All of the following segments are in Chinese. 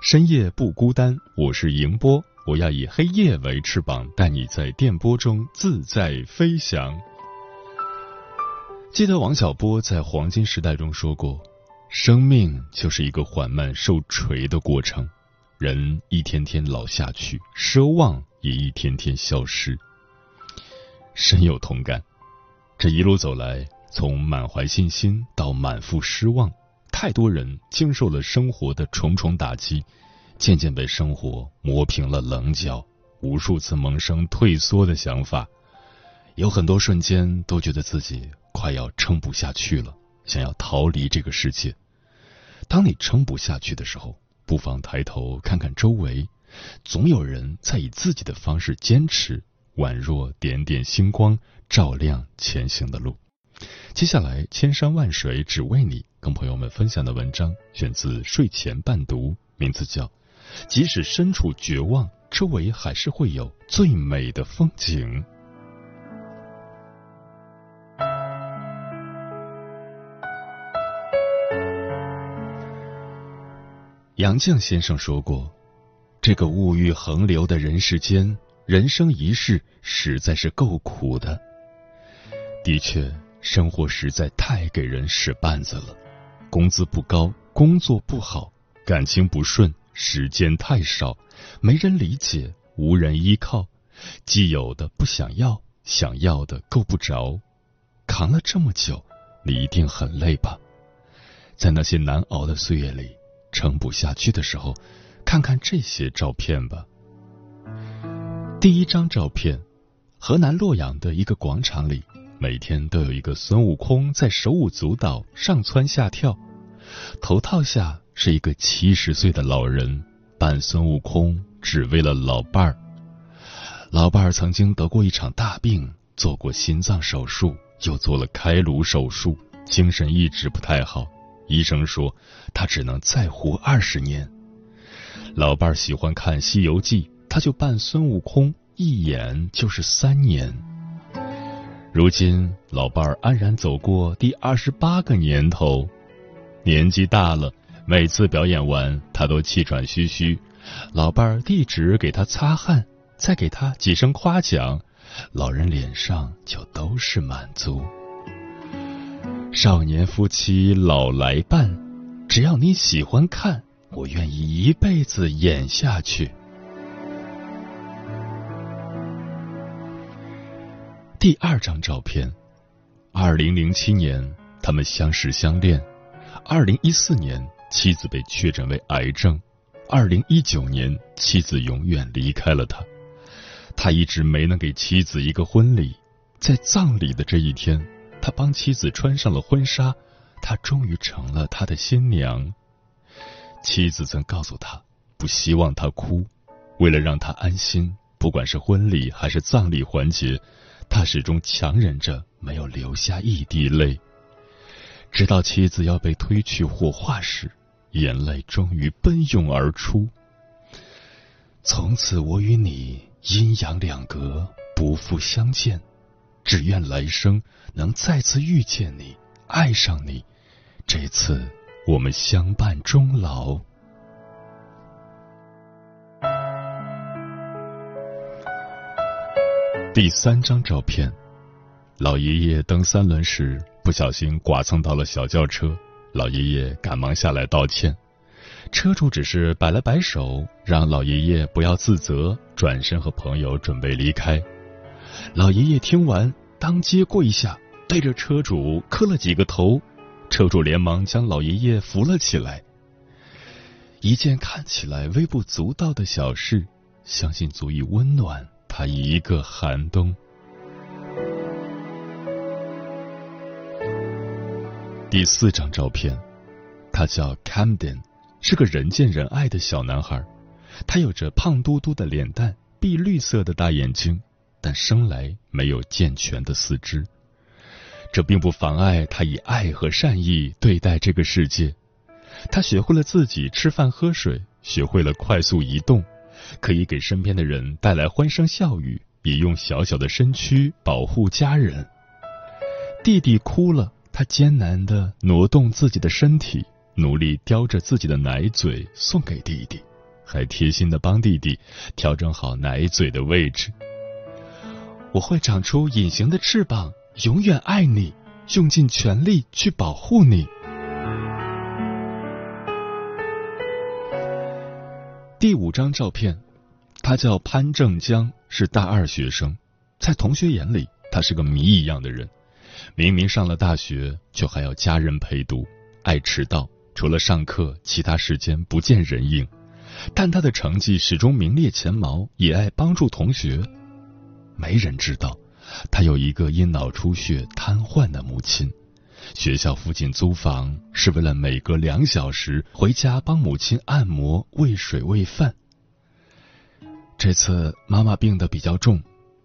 深夜不孤单，我是迎波，我要以黑夜为翅膀，带你在电波中自在飞翔。记得王小波在《黄金时代》中说过：“生命就是一个缓慢受锤的过程，人一天天老下去，奢望也一天天消失。”深有同感。这一路走来，从满怀信心到满腹失望。太多人经受了生活的重重打击，渐渐被生活磨平了棱角，无数次萌生退缩的想法，有很多瞬间都觉得自己快要撑不下去了，想要逃离这个世界。当你撑不下去的时候，不妨抬头看看周围，总有人在以自己的方式坚持，宛若点点星光，照亮前行的路。接下来，千山万水只为你，跟朋友们分享的文章选自睡前伴读，名字叫《即使身处绝望，周围还是会有最美的风景》。杨绛先生说过：“这个物欲横流的人世间，人生一世实在是够苦的。”的确。生活实在太给人使绊子了，工资不高，工作不好，感情不顺，时间太少，没人理解，无人依靠，既有的不想要，想要的够不着，扛了这么久，你一定很累吧？在那些难熬的岁月里，撑不下去的时候，看看这些照片吧。第一张照片，河南洛阳的一个广场里。每天都有一个孙悟空在手舞足蹈、上蹿下跳，头套下是一个七十岁的老人扮孙悟空，只为了老伴儿。老伴儿曾经得过一场大病，做过心脏手术，又做了开颅手术，精神一直不太好。医生说他只能再活二十年。老伴儿喜欢看《西游记》，他就扮孙悟空，一演就是三年。如今，老伴儿安然走过第二十八个年头，年纪大了，每次表演完，他都气喘吁吁。老伴儿递纸给他擦汗，再给他几声夸奖，老人脸上就都是满足。少年夫妻老来伴，只要你喜欢看，我愿意一辈子演下去。第二张照片，二零零七年他们相识相恋，二零一四年妻子被确诊为癌症，二零一九年妻子永远离开了他，他一直没能给妻子一个婚礼，在葬礼的这一天，他帮妻子穿上了婚纱，他终于成了他的新娘。妻子曾告诉他，不希望他哭，为了让他安心，不管是婚礼还是葬礼环节。他始终强忍着，没有流下一滴泪，直到妻子要被推去火化时，眼泪终于奔涌而出。从此，我与你阴阳两隔，不复相见，只愿来生能再次遇见你，爱上你。这次，我们相伴终老。第三张照片，老爷爷蹬三轮时不小心剐蹭到了小轿车，老爷爷赶忙下来道歉。车主只是摆了摆手，让老爷爷不要自责，转身和朋友准备离开。老爷爷听完，当街跪下，对着车主磕了几个头。车主连忙将老爷爷扶了起来。一件看起来微不足道的小事，相信足以温暖他一个寒冬。第四张照片，他叫 Camden。是个人见人爱的小男孩，他有着胖嘟嘟的脸蛋、碧绿色的大眼睛，但生来没有健全的四肢。这并不妨碍他以爱和善意对待这个世界。他学会了自己吃饭喝水，学会了快速移动，可以给身边的人带来欢声笑语，也用小小的身躯保护家人。弟弟哭了，他艰难的挪动自己的身体。努力叼着自己的奶嘴送给弟弟，还贴心的帮弟弟调整好奶嘴的位置。我会长出隐形的翅膀，永远爱你，用尽全力去保护你。第五张照片，他叫潘正江，是大二学生，在同学眼里，他是个谜一样的人。明明上了大学，却还要家人陪读，爱迟到。除了上课，其他时间不见人影，但他的成绩始终名列前茅，也爱帮助同学。没人知道，他有一个因脑出血瘫痪的母亲。学校附近租房是为了每隔两小时回家帮母亲按摩、喂水、喂饭。这次妈妈病得比较重，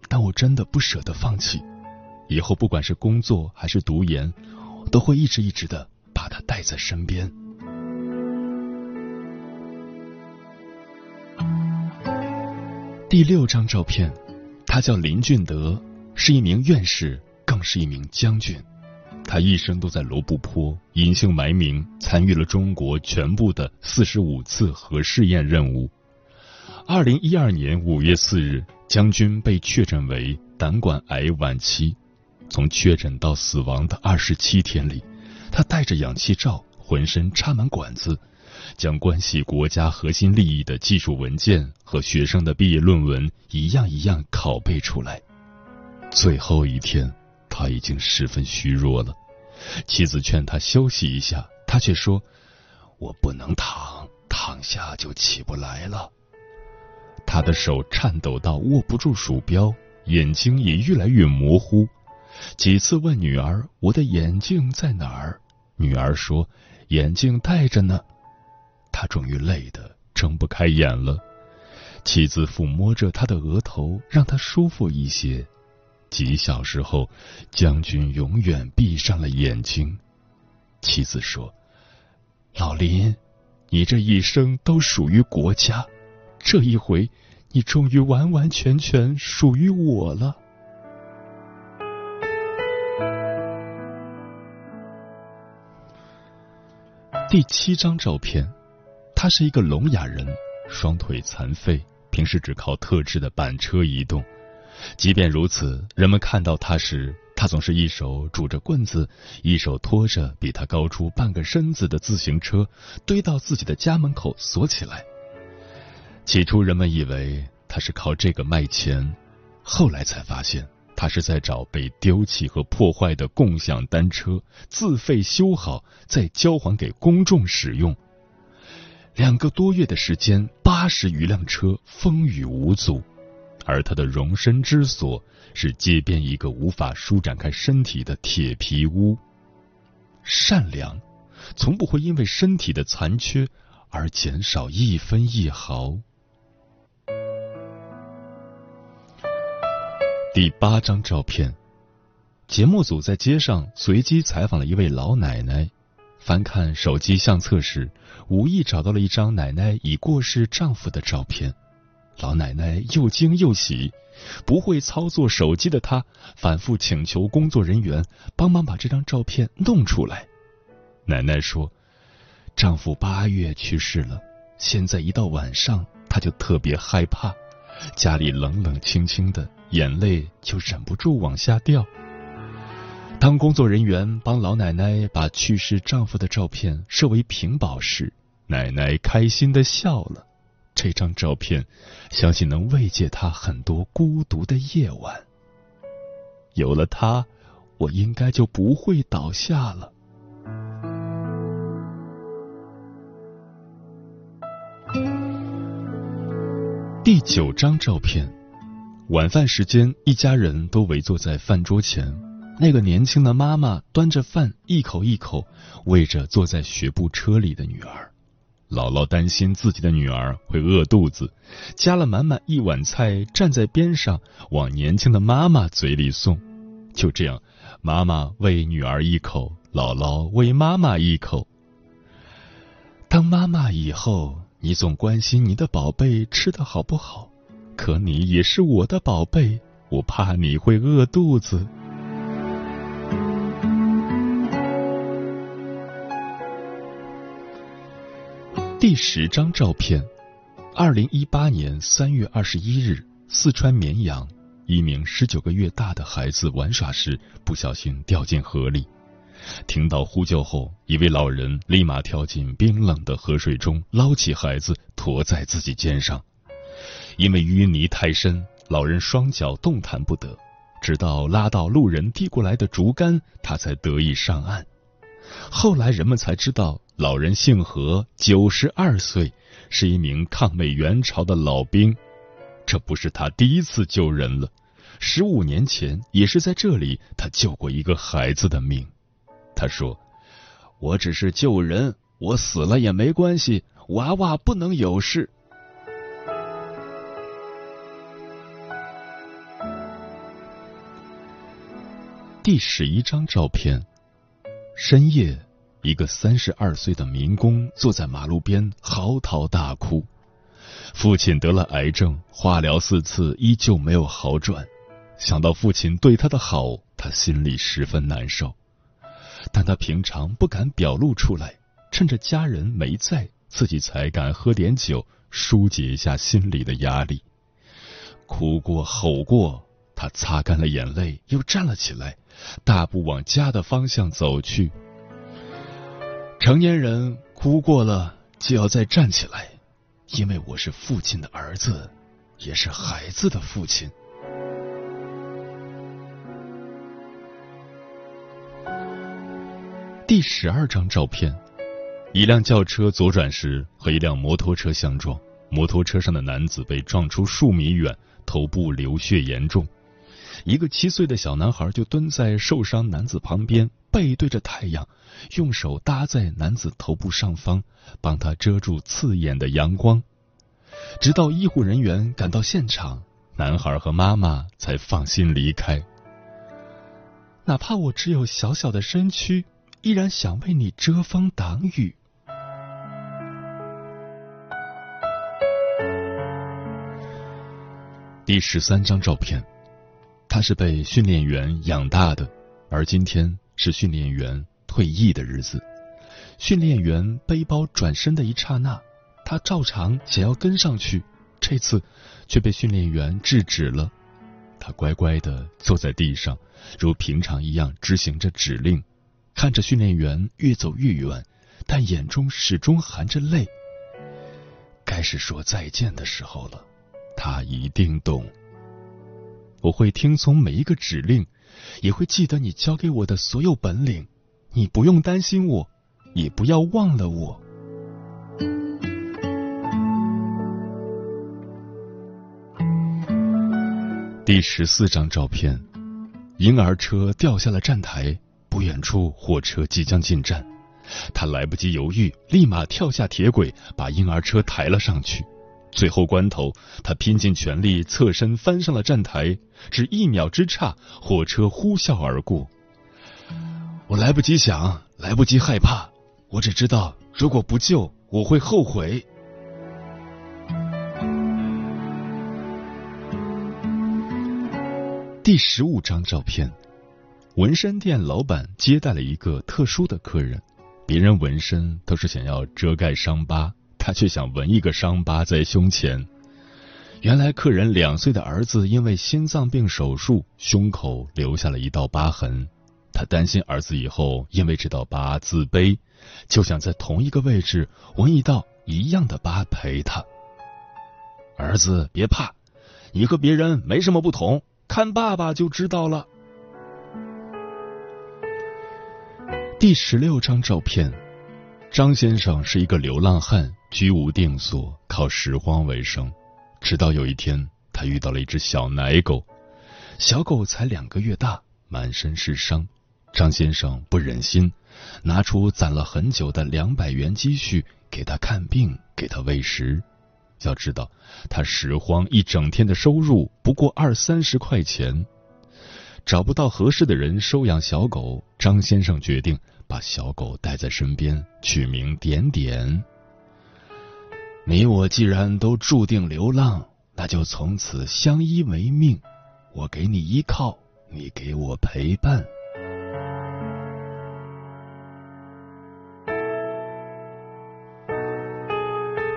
但我真的不舍得放弃。以后不管是工作还是读研，都会一直一直的把她带在身边。第六张照片，他叫林俊德，是一名院士，更是一名将军。他一生都在罗布泊隐姓埋名，参与了中国全部的四十五次核试验任务。二零一二年五月四日，将军被确诊为胆管癌晚期。从确诊到死亡的二十七天里，他带着氧气罩，浑身插满管子。将关系国家核心利益的技术文件和学生的毕业论文一样一样拷贝出来。最后一天，他已经十分虚弱了。妻子劝他休息一下，他却说：“我不能躺，躺下就起不来了。”他的手颤抖到握不住鼠标，眼睛也越来越模糊。几次问女儿：“我的眼镜在哪儿？”女儿说：“眼镜戴着呢。”他终于累得睁不开眼了，妻子抚摸着他的额头，让他舒服一些。几小时后，将军永远闭上了眼睛。妻子说：“老林，你这一生都属于国家，这一回，你终于完完全全属于我了。”第七张照片。他是一个聋哑人，双腿残废，平时只靠特制的板车移动。即便如此，人们看到他时，他总是一手拄着棍子，一手拖着比他高出半个身子的自行车，堆到自己的家门口锁起来。起初，人们以为他是靠这个卖钱，后来才发现，他是在找被丢弃和破坏的共享单车，自费修好，再交还给公众使用。两个多月的时间，八十余辆车风雨无阻，而他的容身之所是街边一个无法舒展开身体的铁皮屋。善良，从不会因为身体的残缺而减少一分一毫。第八张照片，节目组在街上随机采访了一位老奶奶。翻看手机相册时，无意找到了一张奶奶已过世丈夫的照片。老奶奶又惊又喜，不会操作手机的她反复请求工作人员帮忙把这张照片弄出来。奶奶说：“丈夫八月去世了，现在一到晚上，她就特别害怕，家里冷冷清清的，眼泪就忍不住往下掉。”当工作人员帮老奶奶把去世丈夫的照片设为屏保时，奶奶开心的笑了。这张照片，相信能慰藉他很多孤独的夜晚。有了它，我应该就不会倒下了。第九张照片，晚饭时间，一家人都围坐在饭桌前。那个年轻的妈妈端着饭，一口一口喂着坐在学步车里的女儿。姥姥担心自己的女儿会饿肚子，夹了满满一碗菜，站在边上往年轻的妈妈嘴里送。就这样，妈妈喂女儿一口，姥姥喂妈妈一口。当妈妈以后。你总关心你的宝贝吃的好不好，可你也是我的宝贝，我怕你会饿肚子。第十张照片，二零一八年三月二十一日，四川绵阳，一名十九个月大的孩子玩耍时不小心掉进河里。听到呼救后，一位老人立马跳进冰冷的河水中，捞起孩子驮在自己肩上。因为淤泥太深，老人双脚动弹不得，直到拉到路人递过来的竹竿，他才得以上岸。后来人们才知道，老人姓何，九十二岁，是一名抗美援朝的老兵。这不是他第一次救人了，十五年前也是在这里，他救过一个孩子的命。他说：“我只是救人，我死了也没关系，娃娃不能有事。”第十一张照片，深夜，一个三十二岁的民工坐在马路边嚎啕大哭，父亲得了癌症，化疗四次依旧没有好转，想到父亲对他的好，他心里十分难受。但他平常不敢表露出来，趁着家人没在，自己才敢喝点酒，疏解一下心里的压力。哭过吼过，他擦干了眼泪，又站了起来，大步往家的方向走去。成年人哭过了，就要再站起来，因为我是父亲的儿子，也是孩子的父亲。第十二张照片，一辆轿车左转时和一辆摩托车相撞，摩托车上的男子被撞出数米远，头部流血严重。一个七岁的小男孩就蹲在受伤男子旁边，背对着太阳，用手搭在男子头部上方，帮他遮住刺眼的阳光。直到医护人员赶到现场，男孩和妈妈才放心离开。哪怕我只有小小的身躯。依然想为你遮风挡雨。第十三张照片，他是被训练员养大的，而今天是训练员退役的日子。训练员背包转身的一刹那，他照常想要跟上去，这次却被训练员制止了。他乖乖的坐在地上，如平常一样执行着指令。看着训练员越走越远，但眼中始终含着泪。该是说再见的时候了，他一定懂。我会听从每一个指令，也会记得你教给我的所有本领。你不用担心我，也不要忘了我。第十四张照片，婴儿车掉下了站台。不远处，火车即将进站，他来不及犹豫，立马跳下铁轨，把婴儿车抬了上去。最后关头，他拼尽全力侧身翻上了站台，只一秒之差，火车呼啸而过。我来不及想，来不及害怕，我只知道，如果不救，我会后悔。第十五张照片。纹身店老板接待了一个特殊的客人，别人纹身都是想要遮盖伤疤，他却想纹一个伤疤在胸前。原来客人两岁的儿子因为心脏病手术，胸口留下了一道疤痕。他担心儿子以后因为这道疤自卑，就想在同一个位置纹一道一样的疤陪他。儿子别怕，你和别人没什么不同，看爸爸就知道了。第十六张照片，张先生是一个流浪汉，居无定所，靠拾荒为生。直到有一天，他遇到了一只小奶狗，小狗才两个月大，满身是伤。张先生不忍心，拿出攒了很久的两百元积蓄给他看病，给他喂食。要知道，他拾荒一整天的收入不过二三十块钱，找不到合适的人收养小狗，张先生决定把小狗带在身边，取名点点。你我既然都注定流浪，那就从此相依为命。我给你依靠，你给我陪伴。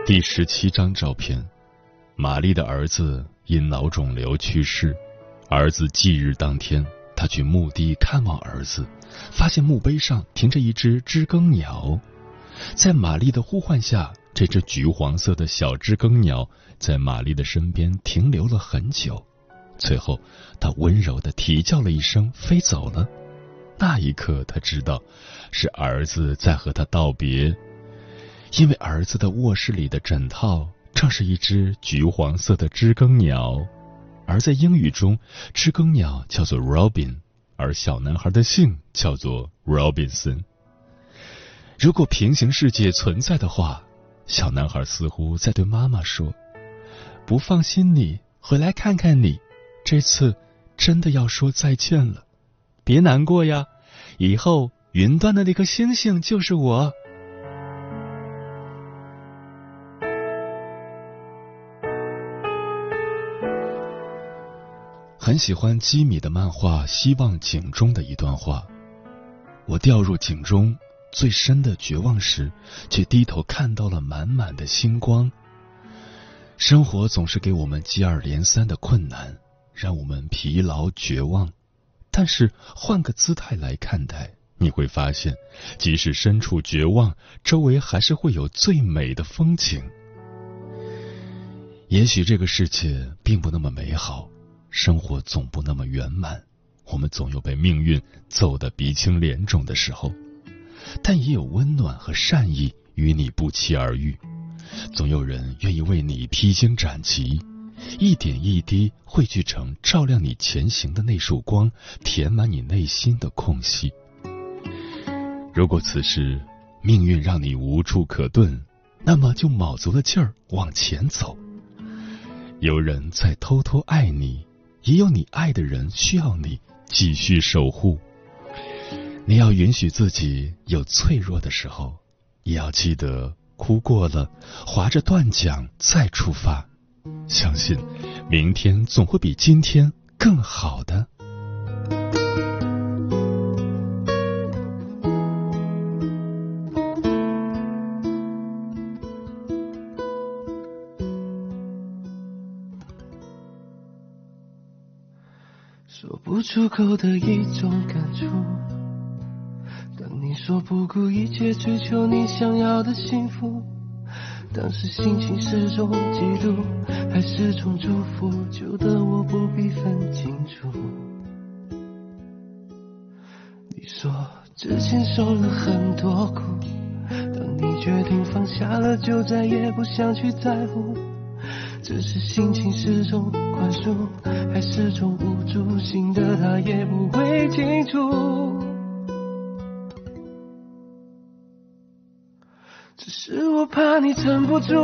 第十七张照片，玛丽的儿子因脑肿瘤去世。儿子忌日当天，他去墓地看望儿子，发现墓碑上停着一只知更鸟。在玛丽的呼唤下，这只橘黄色的小知更鸟在玛丽的身边停留了很久。最后，它温柔的啼叫了一声，飞走了。那一刻，他知道是儿子在和他道别。因为儿子的卧室里的枕套正是一只橘黄色的知更鸟，而在英语中，知更鸟叫做 Robin，而小男孩的姓叫做 Robinson。如果平行世界存在的话，小男孩似乎在对妈妈说：“不放心你，回来看看你，这次真的要说再见了，别难过呀，以后云端的那颗星星就是我。”很喜欢基米的漫画《希望井》中的一段话：“我掉入井中最深的绝望时，却低头看到了满满的星光。生活总是给我们接二连三的困难，让我们疲劳绝望。但是换个姿态来看待，你会发现，即使身处绝望，周围还是会有最美的风景。也许这个世界并不那么美好。”生活总不那么圆满，我们总有被命运揍得鼻青脸肿的时候，但也有温暖和善意与你不期而遇。总有人愿意为你披荆斩棘，一点一滴汇聚成照亮你前行的那束光，填满你内心的空隙。如果此时命运让你无处可遁，那么就卯足了劲儿往前走。有人在偷偷爱你。也有你爱的人需要你继续守护。你要允许自己有脆弱的时候，也要记得哭过了，划着断桨再出发。相信明天总会比今天更好的。说不出口的一种感触。你说不顾一切追求你想要的幸福，当时心情是种嫉妒，还是种祝福，就当我不必分清楚。你说之前受了很多苦，当你决定放下了，就再也不想去在乎。只是心情是种宽恕，还是种无助？心的他也不会清楚。我怕你撑不住，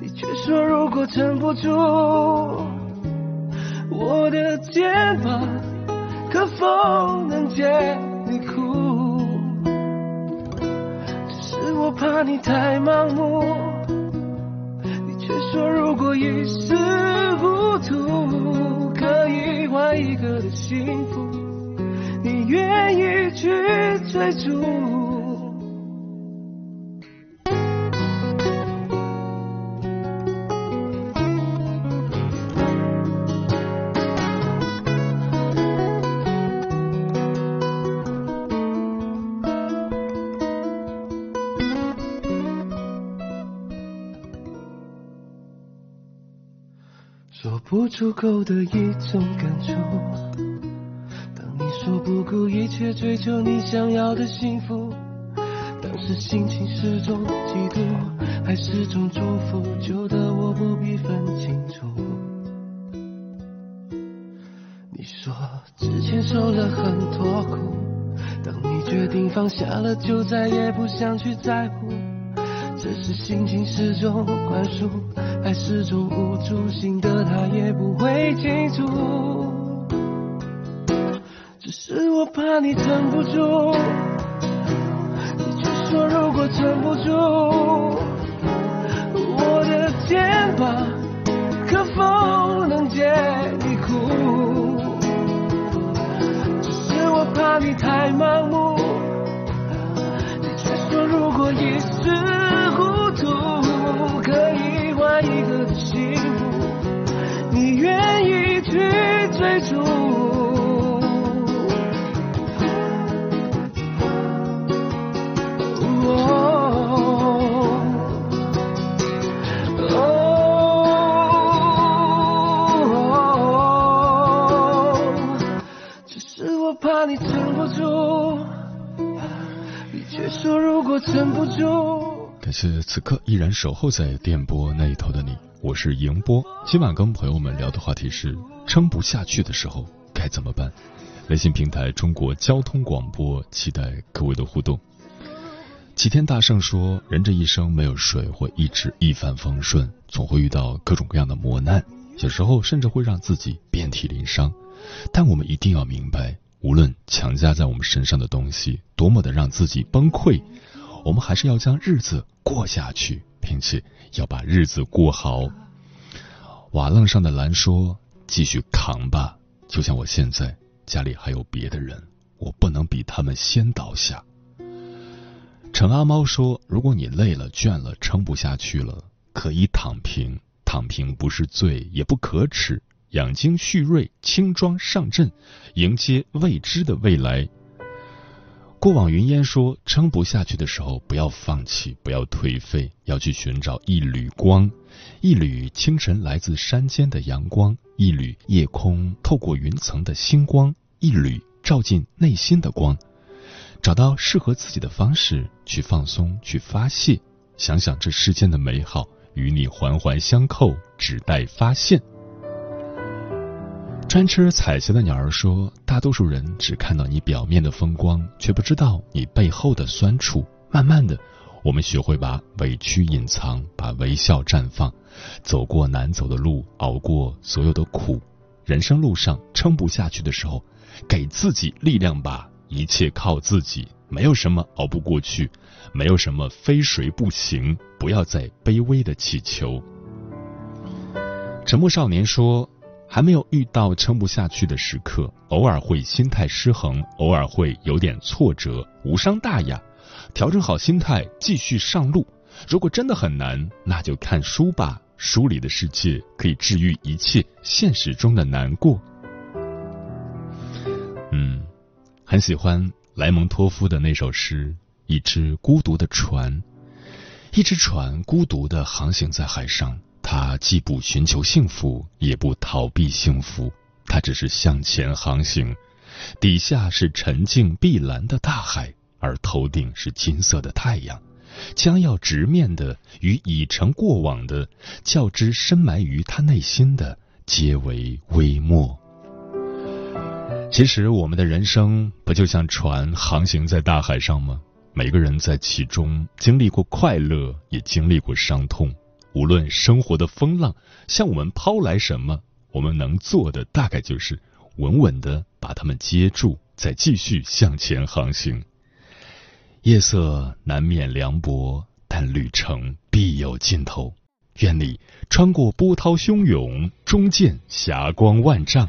你却说如果撑不住，我的肩膀可否能借你哭？只是我怕你太盲目。你却说如果一时糊涂可以换一个的幸福，你愿意去追逐？出口的一种感触。当你说不顾一切追求你想要的幸福，当时心情是种嫉妒，还是种祝福，旧的我不必分清楚。你说之前受了很多苦，当你决定放下了，就再也不想去在乎。这是心情是种宽恕，爱是种无助？心的他也不会清楚。只是我怕你撑不住，你却说如果撑不住，我的肩膀可否能借你哭？只是我怕你太盲目，你却说如果一时。幸福，你愿意去追逐？只是我怕你撑不住，你却说如果撑不住。感谢此刻依然守候在电波那一头的你，我是迎波。今晚跟朋友们聊的话题是：撑不下去的时候该怎么办？微信平台中国交通广播，期待各位的互动。齐天大圣说，人这一生没有谁会一直一帆风顺，总会遇到各种各样的磨难，有时候甚至会让自己遍体鳞伤。但我们一定要明白，无论强加在我们身上的东西多么的让自己崩溃。我们还是要将日子过下去，并且要把日子过好。瓦楞上的蓝说：“继续扛吧，就像我现在家里还有别的人，我不能比他们先倒下。”陈阿猫说：“如果你累了、倦了、撑不下去了，可以躺平，躺平不是罪，也不可耻。养精蓄锐，轻装上阵，迎接未知的未来。”过往云烟说：“撑不下去的时候，不要放弃，不要颓废，要去寻找一缕光，一缕清晨来自山间的阳光，一缕夜空透过云层的星光，一缕照进内心的光。找到适合自己的方式去放松，去发泄，想想这世间的美好与你环环相扣，只待发现。”专吃彩霞的鸟儿说：“大多数人只看到你表面的风光，却不知道你背后的酸楚。慢慢的，我们学会把委屈隐藏，把微笑绽放，走过难走的路，熬过所有的苦。人生路上撑不下去的时候，给自己力量吧。一切靠自己，没有什么熬不过去，没有什么非谁不行。不要再卑微的祈求。”沉默少年说。还没有遇到撑不下去的时刻，偶尔会心态失衡，偶尔会有点挫折，无伤大雅。调整好心态，继续上路。如果真的很难，那就看书吧。书里的世界可以治愈一切现实中的难过。嗯，很喜欢莱蒙托夫的那首诗《一只孤独的船》，一只船孤独的航行在海上。他既不寻求幸福，也不逃避幸福，他只是向前航行。底下是沉静碧蓝的大海，而头顶是金色的太阳，将要直面的与已成过往的较之深埋于他内心的，皆为微末。其实，我们的人生不就像船航行在大海上吗？每个人在其中经历过快乐，也经历过伤痛。无论生活的风浪向我们抛来什么，我们能做的大概就是稳稳的把它们接住，再继续向前航行。夜色难免凉薄，但旅程必有尽头。愿你穿过波涛汹涌，终见霞光万丈。